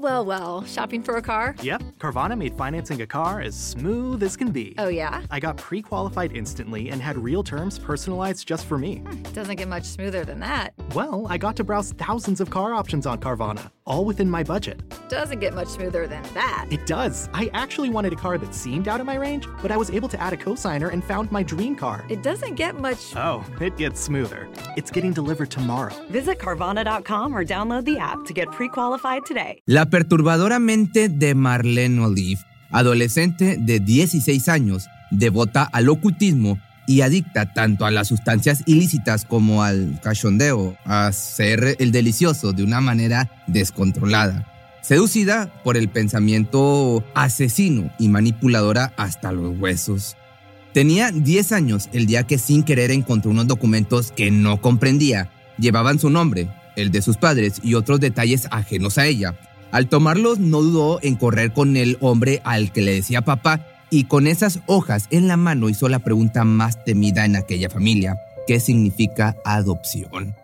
Well, well. Shopping for a car? Yep. Carvana made financing a car as smooth as can be. Oh, yeah? I got pre qualified instantly and had real terms personalized just for me. Hmm, doesn't get much smoother than that. Well, I got to browse thousands of car options on Carvana, all within my budget. Doesn't get much smoother than that. It does. I actually wanted a car that seemed out of my range, but I was able to add a cosigner and found my dream car. It doesn't get much. Oh, it gets smoother. It's getting delivered tomorrow. Visit Carvana.com or download the app to get pre qualified today. La perturbadora mente de Marlene Olive, adolescente de 16 años, devota al ocultismo y adicta tanto a las sustancias ilícitas como al cachondeo, a ser el delicioso de una manera descontrolada. Seducida por el pensamiento asesino y manipuladora hasta los huesos. Tenía 10 años el día que sin querer encontró unos documentos que no comprendía. Llevaban su nombre, el de sus padres y otros detalles ajenos a ella. Al tomarlos no dudó en correr con el hombre al que le decía papá y con esas hojas en la mano hizo la pregunta más temida en aquella familia. ¿Qué significa adopción?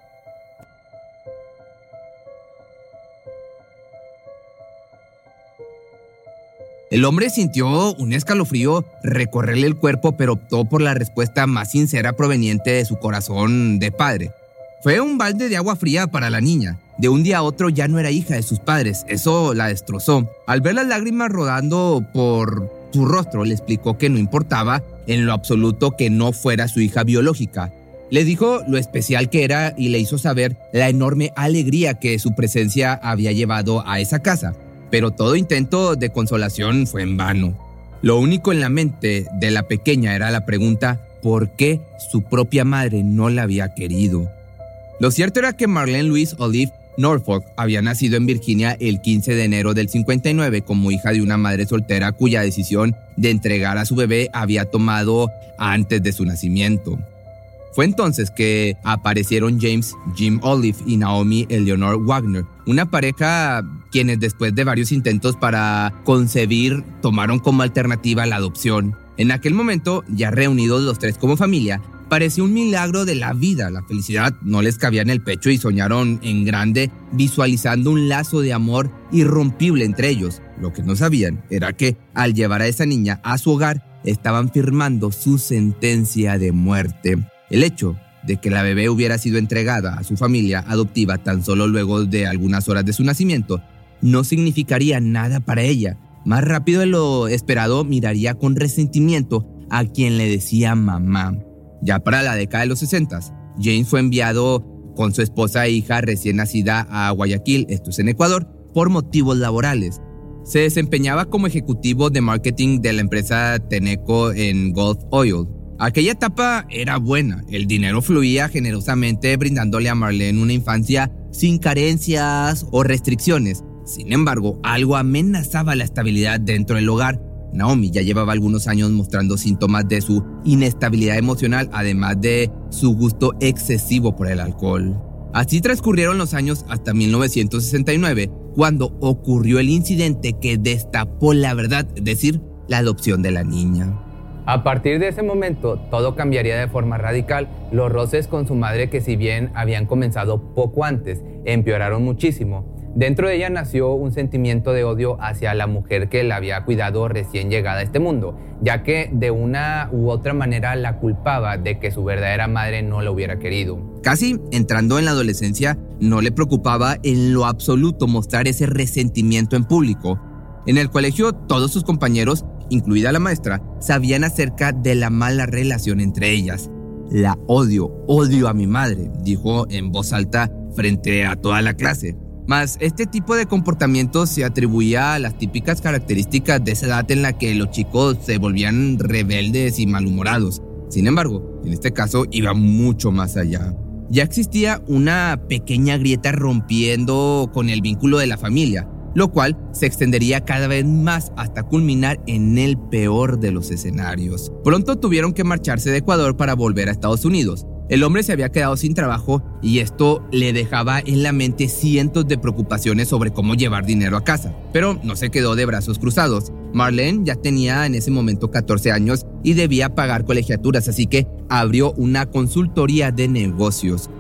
El hombre sintió un escalofrío recorrerle el cuerpo, pero optó por la respuesta más sincera proveniente de su corazón de padre. Fue un balde de agua fría para la niña. De un día a otro ya no era hija de sus padres. Eso la destrozó. Al ver las lágrimas rodando por su rostro le explicó que no importaba en lo absoluto que no fuera su hija biológica. Le dijo lo especial que era y le hizo saber la enorme alegría que su presencia había llevado a esa casa. Pero todo intento de consolación fue en vano. Lo único en la mente de la pequeña era la pregunta ¿por qué su propia madre no la había querido? Lo cierto era que Marlene Louise Olive Norfolk había nacido en Virginia el 15 de enero del 59 como hija de una madre soltera cuya decisión de entregar a su bebé había tomado antes de su nacimiento. Fue entonces que aparecieron James Jim Olive y Naomi Eleanor Wagner, una pareja quienes después de varios intentos para concebir tomaron como alternativa la adopción. En aquel momento, ya reunidos los tres como familia, Parecía un milagro de la vida. La felicidad no les cabía en el pecho y soñaron en grande, visualizando un lazo de amor irrompible entre ellos. Lo que no sabían era que, al llevar a esa niña a su hogar, estaban firmando su sentencia de muerte. El hecho de que la bebé hubiera sido entregada a su familia adoptiva tan solo luego de algunas horas de su nacimiento no significaría nada para ella. Más rápido de lo esperado miraría con resentimiento a quien le decía mamá. Ya para la década de los 60, James fue enviado con su esposa e hija recién nacida a Guayaquil, esto es en Ecuador, por motivos laborales. Se desempeñaba como ejecutivo de marketing de la empresa Teneco en Gulf Oil. Aquella etapa era buena, el dinero fluía generosamente brindándole a Marlene una infancia sin carencias o restricciones. Sin embargo, algo amenazaba la estabilidad dentro del hogar Naomi ya llevaba algunos años mostrando síntomas de su inestabilidad emocional, además de su gusto excesivo por el alcohol. Así transcurrieron los años hasta 1969, cuando ocurrió el incidente que destapó la verdad, es decir, la adopción de la niña. A partir de ese momento, todo cambiaría de forma radical. Los roces con su madre, que si bien habían comenzado poco antes, empeoraron muchísimo Dentro de ella nació un sentimiento de odio hacia la mujer que la había cuidado recién llegada a este mundo, ya que de una u otra manera la culpaba de que su verdadera madre no la hubiera querido. Casi entrando en la adolescencia, no le preocupaba en lo absoluto mostrar ese resentimiento en público. En el colegio, todos sus compañeros, incluida la maestra, sabían acerca de la mala relación entre ellas. La odio, odio a mi madre, dijo en voz alta frente a toda la clase. Mas este tipo de comportamiento se atribuía a las típicas características de esa edad en la que los chicos se volvían rebeldes y malhumorados. Sin embargo, en este caso iba mucho más allá. Ya existía una pequeña grieta rompiendo con el vínculo de la familia, lo cual se extendería cada vez más hasta culminar en el peor de los escenarios. Pronto tuvieron que marcharse de Ecuador para volver a Estados Unidos, el hombre se había quedado sin trabajo y esto le dejaba en la mente cientos de preocupaciones sobre cómo llevar dinero a casa. Pero no se quedó de brazos cruzados. Marlene ya tenía en ese momento 14 años y debía pagar colegiaturas, así que abrió una consultoría de negocios.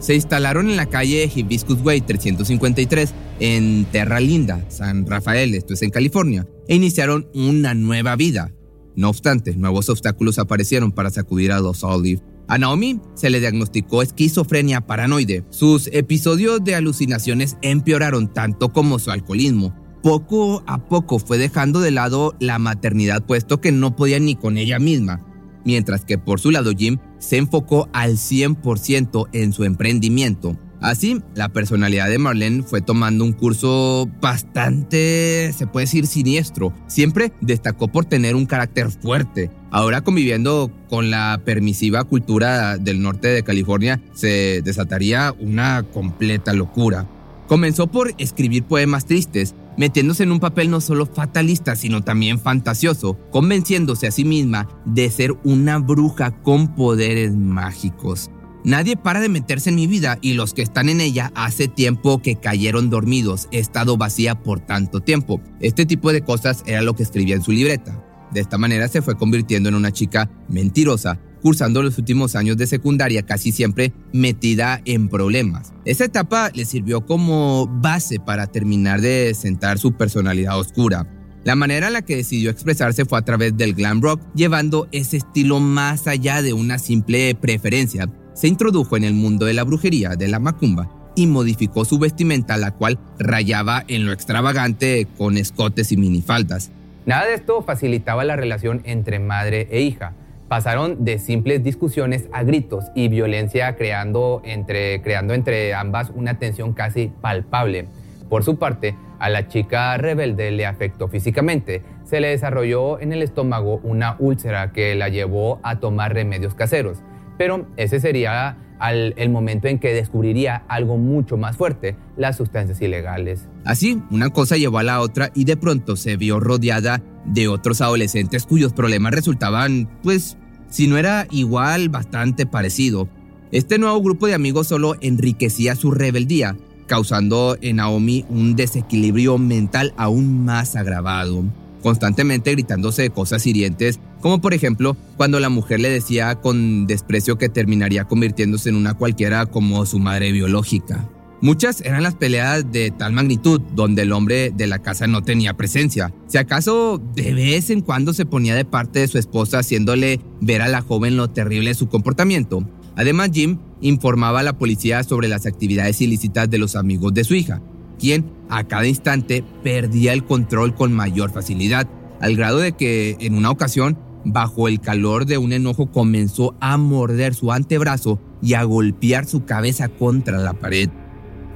Se instalaron en la calle Hibiscus Way 353 en Terra Linda, San Rafael, esto es en California, e iniciaron una nueva vida. No obstante, nuevos obstáculos aparecieron para sacudir a los Olive a Naomi se le diagnosticó esquizofrenia paranoide. Sus episodios de alucinaciones empeoraron tanto como su alcoholismo. Poco a poco fue dejando de lado la maternidad puesto que no podía ni con ella misma, mientras que por su lado Jim se enfocó al 100% en su emprendimiento. Así, la personalidad de Marlene fue tomando un curso bastante, se puede decir, siniestro. Siempre destacó por tener un carácter fuerte. Ahora conviviendo con la permisiva cultura del norte de California, se desataría una completa locura. Comenzó por escribir poemas tristes, metiéndose en un papel no solo fatalista, sino también fantasioso, convenciéndose a sí misma de ser una bruja con poderes mágicos. Nadie para de meterse en mi vida y los que están en ella hace tiempo que cayeron dormidos. He estado vacía por tanto tiempo. Este tipo de cosas era lo que escribía en su libreta. De esta manera se fue convirtiendo en una chica mentirosa, cursando los últimos años de secundaria casi siempre metida en problemas. Esa etapa le sirvió como base para terminar de sentar su personalidad oscura. La manera en la que decidió expresarse fue a través del glam rock, llevando ese estilo más allá de una simple preferencia se introdujo en el mundo de la brujería, de la macumba, y modificó su vestimenta, la cual rayaba en lo extravagante con escotes y minifaldas. Nada de esto facilitaba la relación entre madre e hija. Pasaron de simples discusiones a gritos y violencia creando entre, creando entre ambas una tensión casi palpable. Por su parte, a la chica rebelde le afectó físicamente. Se le desarrolló en el estómago una úlcera que la llevó a tomar remedios caseros pero ese sería el momento en que descubriría algo mucho más fuerte, las sustancias ilegales. Así, una cosa llevó a la otra y de pronto se vio rodeada de otros adolescentes cuyos problemas resultaban, pues, si no era igual, bastante parecido. Este nuevo grupo de amigos solo enriquecía su rebeldía, causando en Naomi un desequilibrio mental aún más agravado constantemente gritándose cosas hirientes, como por ejemplo cuando la mujer le decía con desprecio que terminaría convirtiéndose en una cualquiera como su madre biológica. Muchas eran las peleas de tal magnitud donde el hombre de la casa no tenía presencia. Si acaso de vez en cuando se ponía de parte de su esposa haciéndole ver a la joven lo terrible de su comportamiento. Además Jim informaba a la policía sobre las actividades ilícitas de los amigos de su hija, quien a cada instante perdía el control con mayor facilidad, al grado de que en una ocasión, bajo el calor de un enojo, comenzó a morder su antebrazo y a golpear su cabeza contra la pared.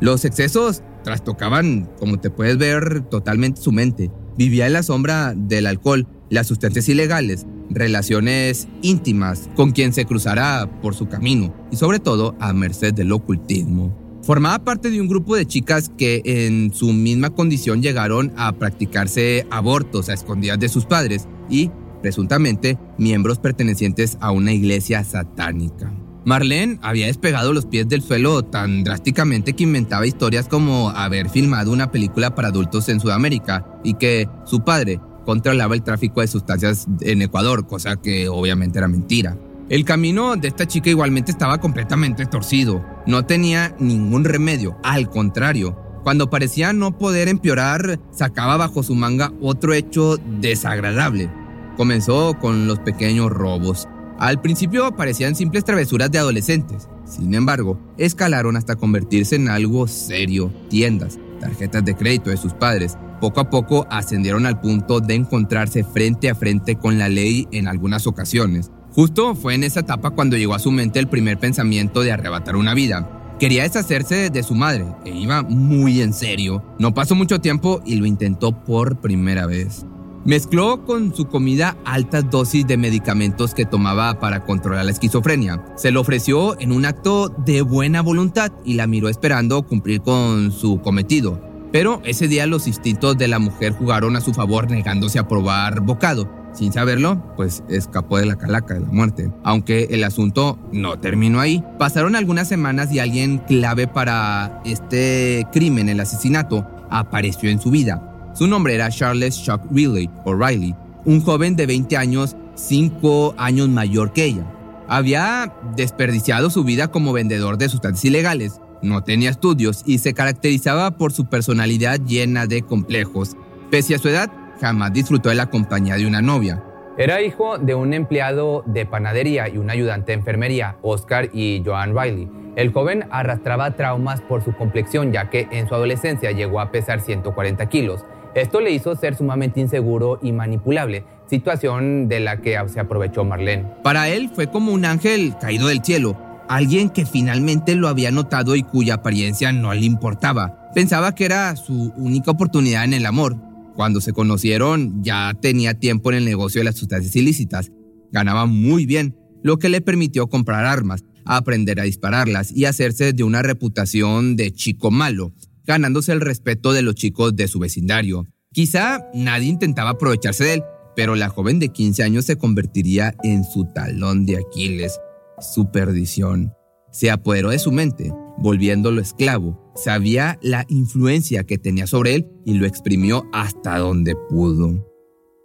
Los excesos trastocaban, como te puedes ver, totalmente su mente. Vivía en la sombra del alcohol, las sustancias ilegales, relaciones íntimas con quien se cruzara por su camino y sobre todo a merced del ocultismo. Formaba parte de un grupo de chicas que en su misma condición llegaron a practicarse abortos a escondidas de sus padres y, presuntamente, miembros pertenecientes a una iglesia satánica. Marlene había despegado los pies del suelo tan drásticamente que inventaba historias como haber filmado una película para adultos en Sudamérica y que su padre controlaba el tráfico de sustancias en Ecuador, cosa que obviamente era mentira. El camino de esta chica igualmente estaba completamente torcido. No tenía ningún remedio, al contrario. Cuando parecía no poder empeorar, sacaba bajo su manga otro hecho desagradable. Comenzó con los pequeños robos. Al principio parecían simples travesuras de adolescentes. Sin embargo, escalaron hasta convertirse en algo serio. Tiendas, tarjetas de crédito de sus padres, poco a poco ascendieron al punto de encontrarse frente a frente con la ley en algunas ocasiones. Justo fue en esa etapa cuando llegó a su mente el primer pensamiento de arrebatar una vida. Quería deshacerse de su madre e iba muy en serio. No pasó mucho tiempo y lo intentó por primera vez. Mezcló con su comida altas dosis de medicamentos que tomaba para controlar la esquizofrenia. Se lo ofreció en un acto de buena voluntad y la miró esperando cumplir con su cometido. Pero ese día los instintos de la mujer jugaron a su favor negándose a probar bocado. Sin saberlo, pues escapó de la calaca de la muerte. Aunque el asunto no terminó ahí. Pasaron algunas semanas y alguien clave para este crimen, el asesinato, apareció en su vida. Su nombre era Charles Chuck Riley, o Riley, un joven de 20 años, 5 años mayor que ella. Había desperdiciado su vida como vendedor de sustancias ilegales, no tenía estudios y se caracterizaba por su personalidad llena de complejos. Pese a su edad, jamás disfrutó de la compañía de una novia. Era hijo de un empleado de panadería y un ayudante de enfermería, Oscar y Joan Riley. El joven arrastraba traumas por su complexión ya que en su adolescencia llegó a pesar 140 kilos. Esto le hizo ser sumamente inseguro y manipulable, situación de la que se aprovechó Marlene. Para él fue como un ángel caído del cielo, alguien que finalmente lo había notado y cuya apariencia no le importaba. Pensaba que era su única oportunidad en el amor, cuando se conocieron ya tenía tiempo en el negocio de las sustancias ilícitas, ganaba muy bien, lo que le permitió comprar armas, aprender a dispararlas y hacerse de una reputación de chico malo, ganándose el respeto de los chicos de su vecindario. Quizá nadie intentaba aprovecharse de él, pero la joven de 15 años se convertiría en su talón de Aquiles, su perdición. Se apoderó de su mente, volviéndolo esclavo, Sabía la influencia que tenía sobre él y lo exprimió hasta donde pudo.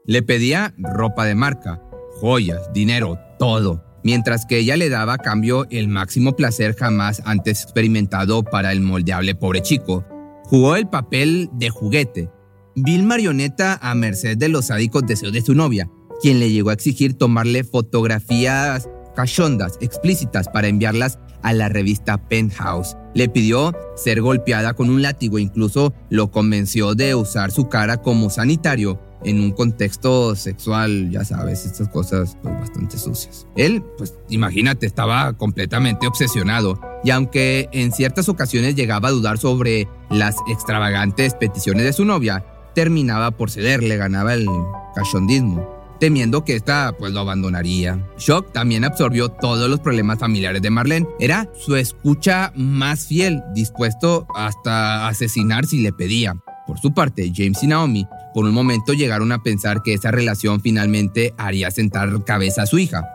Le pedía ropa de marca, joyas, dinero, todo, mientras que ella le daba a cambio el máximo placer jamás antes experimentado para el moldeable pobre chico. Jugó el papel de juguete, vil marioneta a merced de los sádicos deseos de su novia, quien le llegó a exigir tomarle fotografías cachondas, explícitas para enviarlas a la revista Penthouse. Le pidió ser golpeada con un látigo, incluso lo convenció de usar su cara como sanitario en un contexto sexual, ya sabes, estas cosas pues, bastante sucias. Él, pues imagínate, estaba completamente obsesionado y aunque en ciertas ocasiones llegaba a dudar sobre las extravagantes peticiones de su novia, terminaba por ceder, le ganaba el cachondismo temiendo que esta pues lo abandonaría. Shock también absorbió todos los problemas familiares de Marlene. Era su escucha más fiel, dispuesto hasta asesinar si le pedía. Por su parte, James y Naomi por un momento llegaron a pensar que esa relación finalmente haría sentar cabeza a su hija.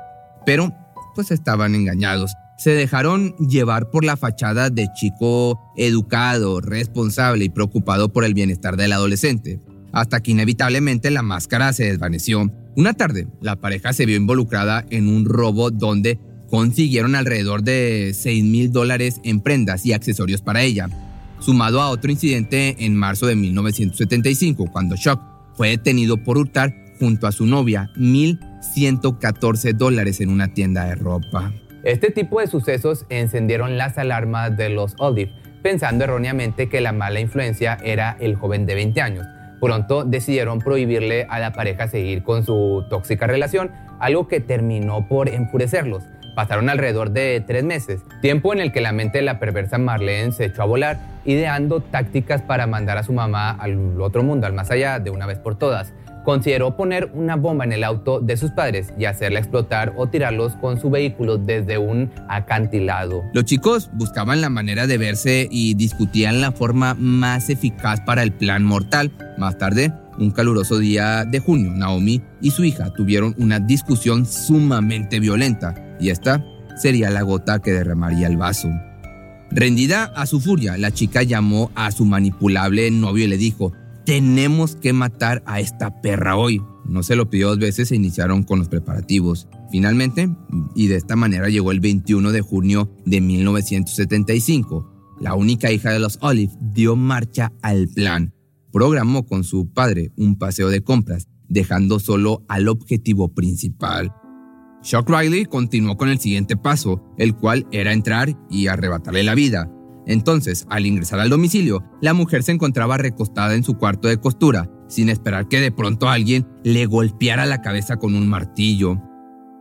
Pero pues estaban engañados. Se dejaron llevar por la fachada de chico educado, responsable y preocupado por el bienestar del adolescente hasta que inevitablemente la máscara se desvaneció. Una tarde, la pareja se vio involucrada en un robo donde consiguieron alrededor de 6 mil dólares en prendas y accesorios para ella, sumado a otro incidente en marzo de 1975, cuando Shock fue detenido por hurtar junto a su novia 1.114 dólares en una tienda de ropa. Este tipo de sucesos encendieron las alarmas de los Olive, pensando erróneamente que la mala influencia era el joven de 20 años Pronto decidieron prohibirle a la pareja seguir con su tóxica relación, algo que terminó por enfurecerlos. Pasaron alrededor de tres meses, tiempo en el que la mente de la perversa Marlene se echó a volar, ideando tácticas para mandar a su mamá al otro mundo, al más allá, de una vez por todas consideró poner una bomba en el auto de sus padres y hacerla explotar o tirarlos con su vehículo desde un acantilado. Los chicos buscaban la manera de verse y discutían la forma más eficaz para el plan mortal. Más tarde, un caluroso día de junio, Naomi y su hija tuvieron una discusión sumamente violenta y esta sería la gota que derramaría el vaso. Rendida a su furia, la chica llamó a su manipulable novio y le dijo, tenemos que matar a esta perra hoy. No se lo pidió dos veces e iniciaron con los preparativos. Finalmente, y de esta manera llegó el 21 de junio de 1975. la única hija de los Olive, dio marcha al plan. Programó con su padre un paseo de compras, dejando solo al objetivo principal. Shock Riley continuó con el siguiente paso, el cual era entrar y arrebatarle la vida. Entonces, al ingresar al domicilio, la mujer se encontraba recostada en su cuarto de costura, sin esperar que de pronto alguien le golpeara la cabeza con un martillo.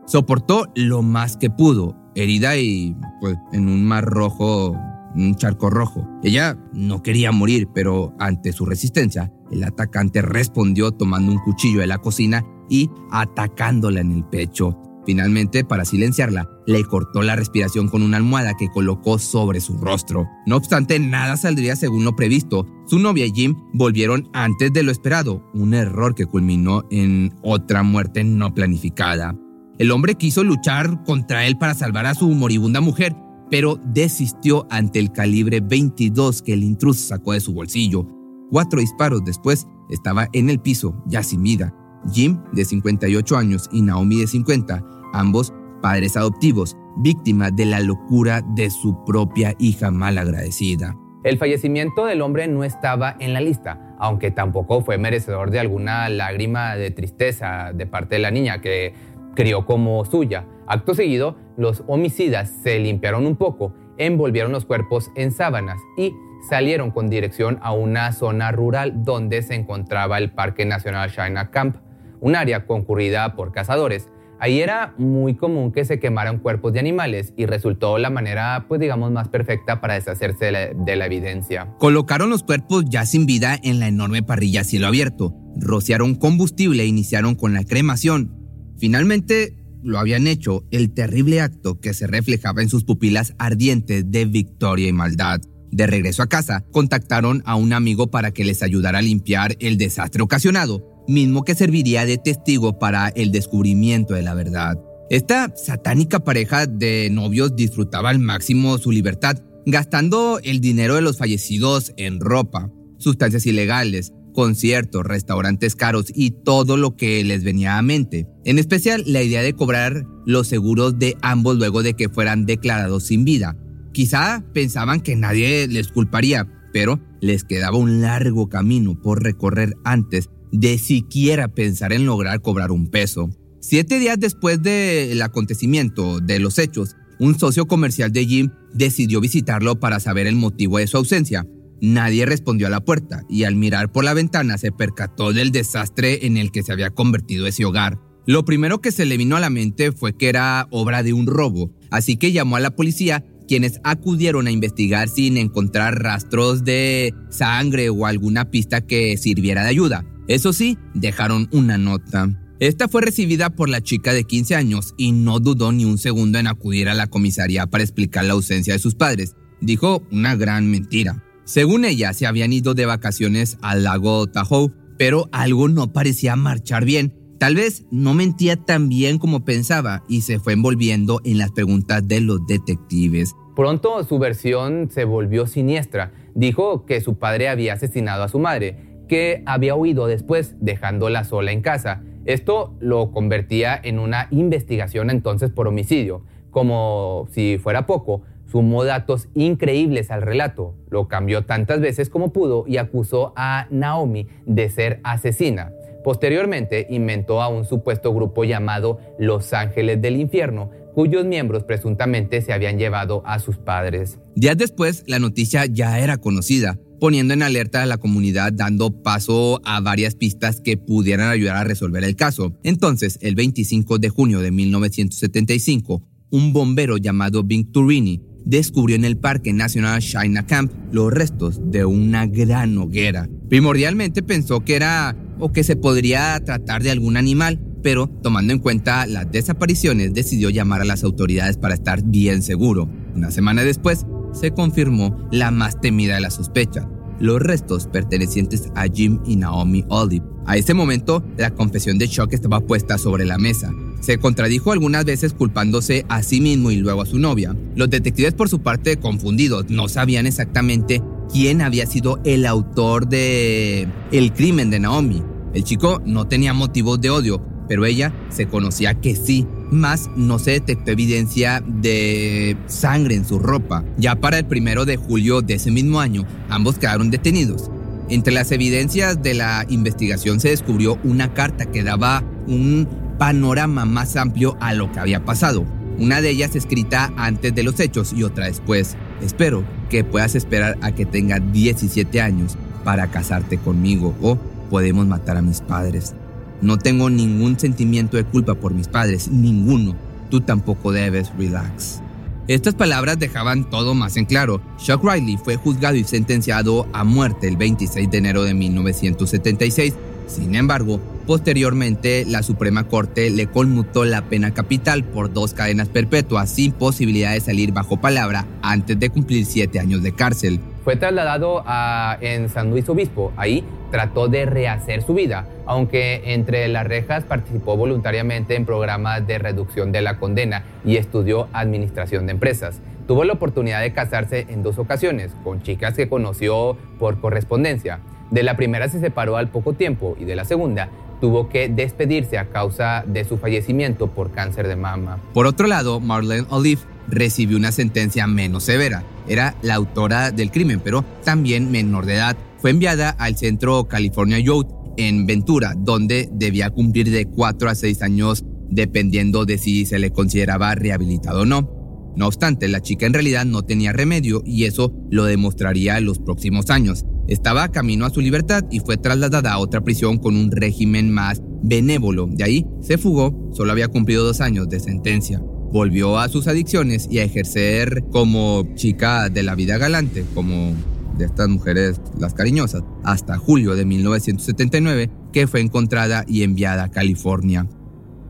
Soportó lo más que pudo, herida y pues en un mar rojo, un charco rojo. Ella no quería morir, pero ante su resistencia, el atacante respondió tomando un cuchillo de la cocina y atacándola en el pecho. Finalmente, para silenciarla, le cortó la respiración con una almohada que colocó sobre su rostro. No obstante, nada saldría según lo previsto. Su novia y Jim volvieron antes de lo esperado, un error que culminó en otra muerte no planificada. El hombre quiso luchar contra él para salvar a su moribunda mujer, pero desistió ante el calibre 22 que el intruso sacó de su bolsillo. Cuatro disparos después estaba en el piso, ya sin vida. Jim, de 58 años, y Naomi, de 50, ambos padres adoptivos, víctimas de la locura de su propia hija malagradecida. El fallecimiento del hombre no estaba en la lista, aunque tampoco fue merecedor de alguna lágrima de tristeza de parte de la niña que crió como suya. Acto seguido, los homicidas se limpiaron un poco, envolvieron los cuerpos en sábanas y salieron con dirección a una zona rural donde se encontraba el Parque Nacional China Camp un área concurrida por cazadores. Ahí era muy común que se quemaran cuerpos de animales y resultó la manera, pues digamos, más perfecta para deshacerse de la, evidencia. Colocaron los cuerpos ya sin vida en la enorme parrilla a cielo abierto, rociaron combustible e iniciaron con la cremación. Finalmente lo habían hecho, el terrible acto que se reflejaba en sus pupilas ardientes de victoria y maldad. De regreso a casa, contactaron a un amigo para que les ayudara a limpiar el desastre ocasionado mismo que serviría de testigo para el descubrimiento de la verdad. Esta satánica pareja de novios disfrutaba al máximo su libertad, gastando el dinero de los fallecidos en ropa, sustancias ilegales, conciertos, restaurantes caros y todo lo que les venía a mente. En especial la idea de cobrar los seguros de ambos luego de que fueran declarados sin vida. Quizá pensaban que nadie les culparía, pero les quedaba un largo camino por recorrer antes de siquiera pensar en lograr cobrar un peso. Siete días después del acontecimiento de los hechos, un socio comercial de Jim decidió visitarlo para saber el motivo de su ausencia. Nadie respondió a la puerta y al mirar por la ventana se percató del desastre en el que se había convertido ese hogar. Lo primero que se le vino a la mente fue que era obra de un robo, así que llamó a la policía quienes acudieron a investigar sin encontrar rastros de sangre o alguna pista que sirviera de ayuda. Eso sí, dejaron una nota. Esta fue recibida por la chica de 15 años y no dudó ni un segundo en acudir a la comisaría para explicar la ausencia de sus padres. Dijo una gran mentira. Según ella, se habían ido de vacaciones al lago Tahoe, pero algo no parecía marchar bien. Tal vez no mentía tan bien como pensaba y se fue envolviendo en las preguntas de los detectives. Pronto su versión se volvió siniestra. Dijo que su padre había asesinado a su madre que había huido después, dejándola sola en casa. Esto lo convertía en una investigación entonces por homicidio. Como si fuera poco, sumó datos increíbles al relato, lo cambió tantas veces como pudo y acusó a Naomi de ser asesina. Posteriormente inventó a un supuesto grupo llamado Los Ángeles del Infierno, cuyos miembros presuntamente se habían llevado a sus padres. Días después, la noticia ya era conocida poniendo en alerta a la comunidad dando paso a varias pistas que pudieran ayudar a resolver el caso. Entonces, el 25 de junio de 1975, un bombero llamado Bing Turini descubrió en el Parque Nacional China Camp los restos de una gran hoguera. Primordialmente pensó que era o que se podría tratar de algún animal, pero tomando en cuenta las desapariciones decidió llamar a las autoridades para estar bien seguro. Una semana después, se confirmó la más temida de las sospechas, los restos pertenecientes a Jim y Naomi Olive. A ese momento, la confesión de Chuck estaba puesta sobre la mesa. Se contradijo algunas veces culpándose a sí mismo y luego a su novia. Los detectives por su parte confundidos no sabían exactamente quién había sido el autor de el crimen de Naomi. El chico no tenía motivos de odio, pero ella se conocía que sí más no se detectó evidencia de sangre en su ropa. Ya para el primero de julio de ese mismo año, ambos quedaron detenidos. Entre las evidencias de la investigación se descubrió una carta que daba un panorama más amplio a lo que había pasado. Una de ellas escrita antes de los hechos y otra después. Espero que puedas esperar a que tenga 17 años para casarte conmigo o podemos matar a mis padres. No tengo ningún sentimiento de culpa por mis padres, ninguno. Tú tampoco debes, relax. Estas palabras dejaban todo más en claro. Chuck Riley fue juzgado y sentenciado a muerte el 26 de enero de 1976. Sin embargo, posteriormente la Suprema Corte le conmutó la pena capital por dos cadenas perpetuas sin posibilidad de salir bajo palabra antes de cumplir siete años de cárcel. Fue trasladado a, en San Luis Obispo. Ahí trató de rehacer su vida, aunque entre las rejas participó voluntariamente en programas de reducción de la condena y estudió administración de empresas. Tuvo la oportunidad de casarse en dos ocasiones con chicas que conoció por correspondencia. De la primera se separó al poco tiempo y de la segunda tuvo que despedirse a causa de su fallecimiento por cáncer de mama. Por otro lado, Marlene Olive recibió una sentencia menos severa. Era la autora del crimen, pero también menor de edad. Fue enviada al centro California Youth en Ventura, donde debía cumplir de 4 a 6 años dependiendo de si se le consideraba rehabilitado o no. No obstante, la chica en realidad no tenía remedio y eso lo demostraría en los próximos años. Estaba camino a su libertad y fue trasladada a otra prisión con un régimen más benévolo. De ahí se fugó, solo había cumplido dos años de sentencia volvió a sus adicciones y a ejercer como chica de la vida galante, como de estas mujeres las cariñosas, hasta julio de 1979, que fue encontrada y enviada a California.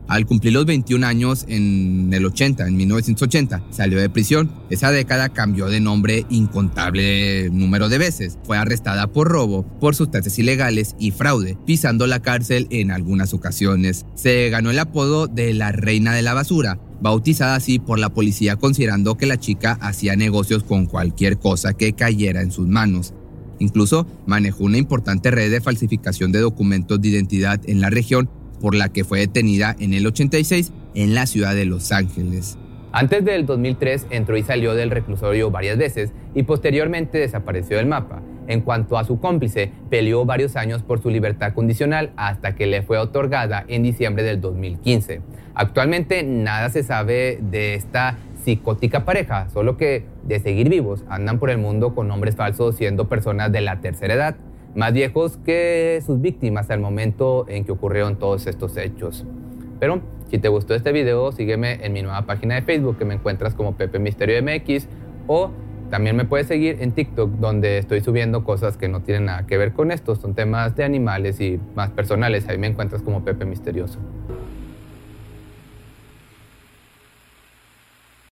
Al cumplir los 21 años en el 80, en 1980, salió de prisión. Esa década cambió de nombre incontable número de veces. Fue arrestada por robo, por sustancias ilegales y fraude, pisando la cárcel en algunas ocasiones. Se ganó el apodo de la Reina de la Basura, bautizada así por la policía considerando que la chica hacía negocios con cualquier cosa que cayera en sus manos. Incluso manejó una importante red de falsificación de documentos de identidad en la región por la que fue detenida en el 86 en la ciudad de Los Ángeles. Antes del 2003 entró y salió del reclusorio varias veces y posteriormente desapareció del mapa. En cuanto a su cómplice, peleó varios años por su libertad condicional hasta que le fue otorgada en diciembre del 2015. Actualmente nada se sabe de esta psicótica pareja, solo que de seguir vivos andan por el mundo con nombres falsos siendo personas de la tercera edad más viejos que sus víctimas al momento en que ocurrieron todos estos hechos. Pero si te gustó este video, sígueme en mi nueva página de Facebook que me encuentras como Pepe Misterio MX o también me puedes seguir en TikTok donde estoy subiendo cosas que no tienen nada que ver con esto, son temas de animales y más personales, ahí me encuentras como Pepe Misterioso.